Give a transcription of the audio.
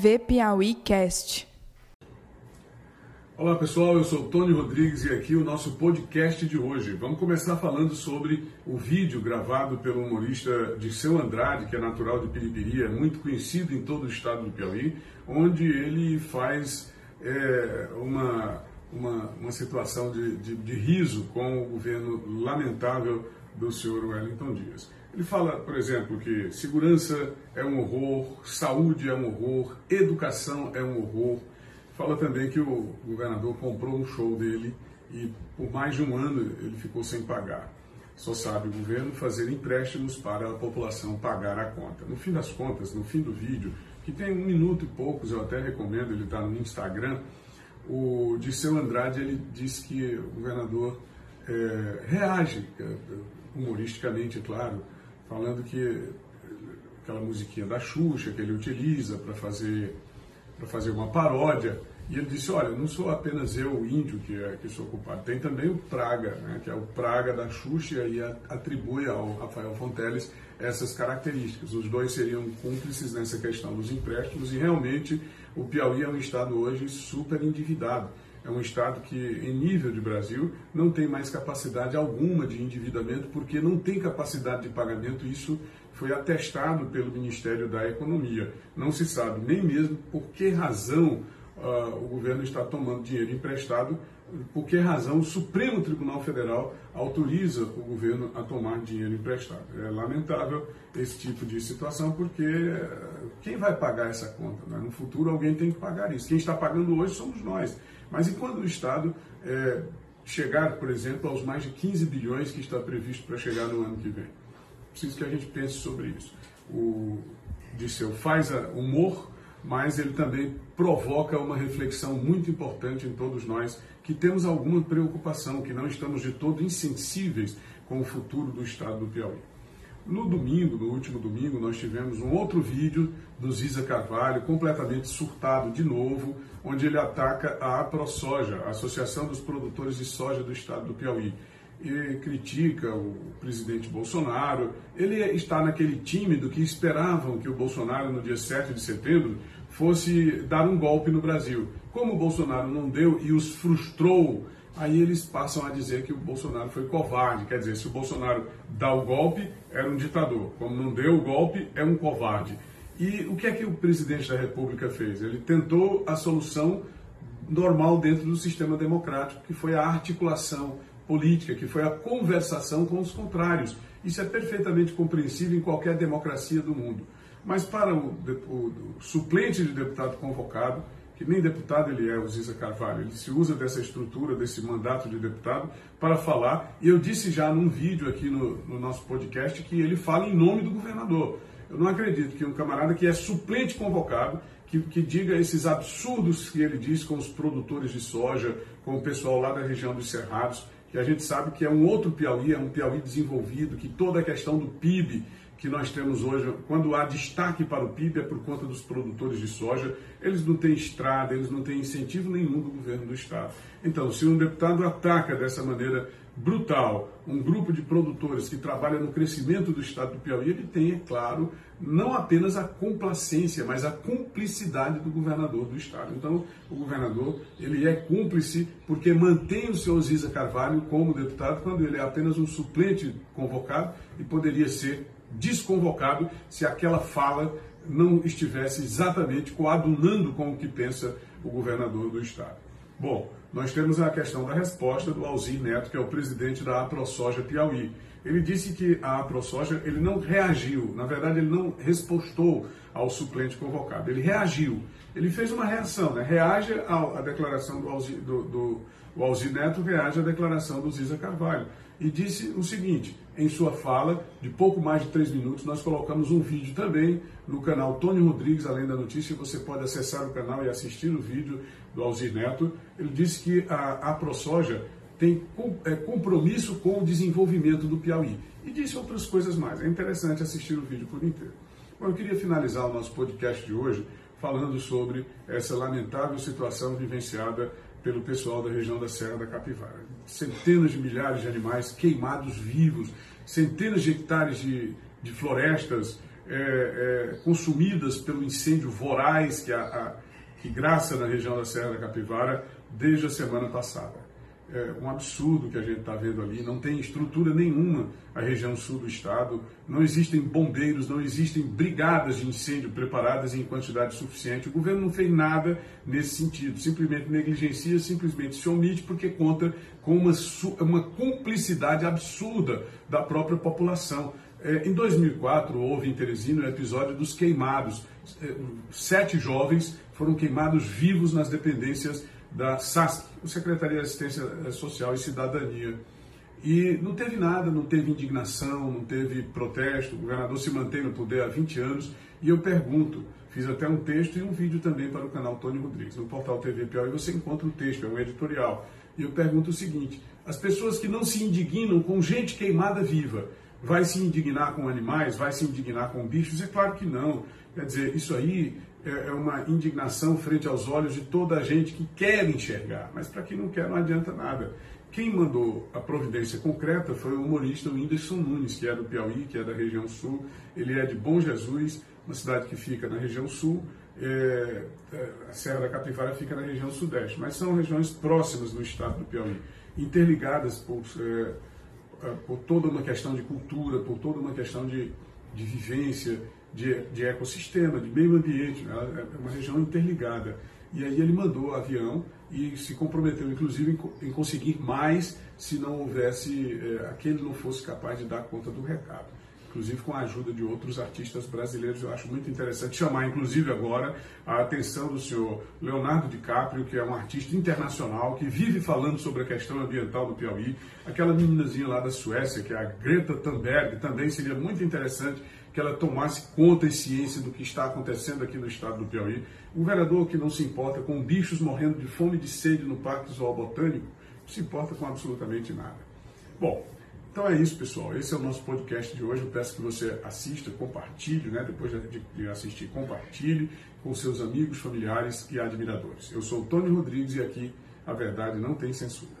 TV Piauí Cast. Olá pessoal, eu sou Tony Rodrigues e aqui o nosso podcast de hoje. Vamos começar falando sobre o vídeo gravado pelo humorista Disseu Andrade, que é natural de Piripiri, é muito conhecido em todo o estado do Piauí, onde ele faz é, uma, uma, uma situação de, de, de riso com o governo lamentável do senhor Wellington Dias. Ele fala, por exemplo, que segurança é um horror, saúde é um horror, educação é um horror. Fala também que o governador comprou um show dele e por mais de um ano ele ficou sem pagar. Só sabe o governo fazer empréstimos para a população pagar a conta. No fim das contas, no fim do vídeo, que tem um minuto e poucos, eu até recomendo, ele está no Instagram, o Disseu Andrade ele diz que o governador é, reage, é, humoristicamente, claro, falando que aquela musiquinha da Xuxa que ele utiliza para fazer fazer uma paródia. E ele disse olha não sou apenas eu o índio que é que sou culpado. Tem também o Praga né, que é o Praga da Xuxa e atribui ao Rafael Fonteles essas características. Os dois seriam cúmplices nessa questão dos empréstimos e realmente o Piauí é um estado hoje super endividado é um Estado que, em nível de Brasil, não tem mais capacidade alguma de endividamento, porque não tem capacidade de pagamento. Isso foi atestado pelo Ministério da Economia. Não se sabe nem mesmo por que razão uh, o governo está tomando dinheiro emprestado, por que razão o Supremo Tribunal Federal autoriza o governo a tomar dinheiro emprestado. É lamentável esse tipo de situação, porque uh, quem vai pagar essa conta? Né? No futuro alguém tem que pagar isso. Quem está pagando hoje somos nós. Mas e quando o Estado é, chegar, por exemplo, aos mais de 15 bilhões que está previsto para chegar no ano que vem? Preciso que a gente pense sobre isso. O Disseu faz humor, mas ele também provoca uma reflexão muito importante em todos nós que temos alguma preocupação, que não estamos de todo insensíveis com o futuro do Estado do Piauí. No domingo, no último domingo, nós tivemos um outro vídeo do Ziza Carvalho, completamente surtado de novo, onde ele ataca a AproSoja, a Associação dos Produtores de Soja do Estado do Piauí. E critica o presidente Bolsonaro. Ele está naquele tímido que esperavam que o Bolsonaro, no dia 7 de setembro, fosse dar um golpe no Brasil. Como o Bolsonaro não deu e os frustrou aí eles passam a dizer que o Bolsonaro foi covarde. Quer dizer, se o Bolsonaro dá o golpe, era um ditador. Como não deu o golpe, é um covarde. E o que é que o presidente da República fez? Ele tentou a solução normal dentro do sistema democrático, que foi a articulação política, que foi a conversação com os contrários. Isso é perfeitamente compreensível em qualquer democracia do mundo. Mas para o, o, o suplente de deputado convocado, que nem deputado ele é, o Ziza Carvalho. Ele se usa dessa estrutura, desse mandato de deputado, para falar. E eu disse já num vídeo aqui no, no nosso podcast que ele fala em nome do governador. Eu não acredito que um camarada que é suplente convocado, que, que, diga esses absurdos que ele diz com os produtores de soja, com o pessoal lá da região dos Cerrados, que a gente sabe que é um outro Piauí, é um Piauí desenvolvido, que toda a questão do PIB que nós temos hoje, quando há destaque para o PIB, é por conta dos produtores de soja. Eles não têm estrada, eles não têm incentivo nenhum do governo do Estado. Então, se um deputado ataca dessa maneira brutal um grupo de produtores que trabalha no crescimento do Estado do Piauí, ele tem, é claro, não apenas a complacência, mas a cumplicidade do governador do Estado. Então, o governador, ele é cúmplice porque mantém o senhor Ziza Carvalho como deputado, quando ele é apenas um suplente convocado e poderia ser desconvocado se aquela fala não estivesse exatamente coadunando com o que pensa o governador do estado. Bom, nós temos a questão da resposta do Alzir Neto, que é o presidente da AproSoja Piauí. Ele disse que a AproSoja ele não reagiu, na verdade ele não respostou ao suplente convocado, ele reagiu. Ele fez uma reação, né? reage à, declaração do Alzir, do, do, Alzir Neto, reage à declaração do Ziza Carvalho e disse o seguinte: em sua fala, de pouco mais de três minutos, nós colocamos um vídeo também no canal Tony Rodrigues, além da notícia, você pode acessar o canal e assistir o vídeo do Alzir Neto. Ele disse que a, a ProSoja tem é, compromisso com o desenvolvimento do Piauí. E disse outras coisas mais. É interessante assistir o vídeo por inteiro. Bom, eu queria finalizar o nosso podcast de hoje falando sobre essa lamentável situação vivenciada pelo pessoal da região da Serra da Capivara. Centenas de milhares de animais queimados vivos, centenas de hectares de, de florestas é, é, consumidas pelo incêndio voraz que, a, a, que graça na região da Serra da Capivara desde a semana passada é um absurdo que a gente está vendo ali. Não tem estrutura nenhuma a região sul do estado, não existem bombeiros, não existem brigadas de incêndio preparadas em quantidade suficiente. O governo não fez nada nesse sentido, simplesmente negligencia, simplesmente se omite porque conta com uma, uma cumplicidade absurda da própria população. É, em 2004, houve em Teresina o episódio dos queimados. É, sete jovens foram queimados vivos nas dependências da SASC, Secretaria de Assistência Social e Cidadania. E não teve nada, não teve indignação, não teve protesto, o governador se mantém no poder há 20 anos. E eu pergunto, fiz até um texto e um vídeo também para o canal Tony Rodrigues. No portal TV Piauí você encontra o texto, é um editorial. E eu pergunto o seguinte: as pessoas que não se indignam com gente queimada viva, vai se indignar com animais, vai se indignar com bichos? É claro que não. Quer dizer, isso aí é, é uma indignação frente aos olhos de toda a gente que quer enxergar, mas para quem não quer não adianta nada. Quem mandou a providência concreta foi o humorista Whindersson Nunes, que é do Piauí, que é da região sul. Ele é de Bom Jesus, uma cidade que fica na região sul. É, é a Serra da Capivara fica na região sudeste, mas são regiões próximas do estado do Piauí, interligadas por, é, é por toda uma questão de cultura, por toda uma questão de, de vivência, de, de ecossistema, de meio ambiente, né? é uma região interligada. E aí ele mandou avião e se comprometeu, inclusive, em, em conseguir mais se não houvesse, é, aquele não fosse capaz de dar conta do recado. Inclusive com a ajuda de outros artistas brasileiros, eu acho muito interessante chamar, inclusive agora, a atenção do senhor Leonardo DiCaprio, que é um artista internacional, que vive falando sobre a questão ambiental do Piauí. Aquela meninazinha lá da Suécia, que é a Greta Thunberg, também seria muito interessante que ela tomasse conta e ciência do que está acontecendo aqui no estado do Piauí. Um vereador que não se importa com bichos morrendo de fome e de sede no Parque Zool Botânico, não se importa com absolutamente nada. Bom, então é isso, pessoal. Esse é o nosso podcast de hoje. Eu peço que você assista, compartilhe, né? Depois de assistir, compartilhe com seus amigos, familiares e admiradores. Eu sou o Tony Rodrigues e aqui a verdade não tem censura.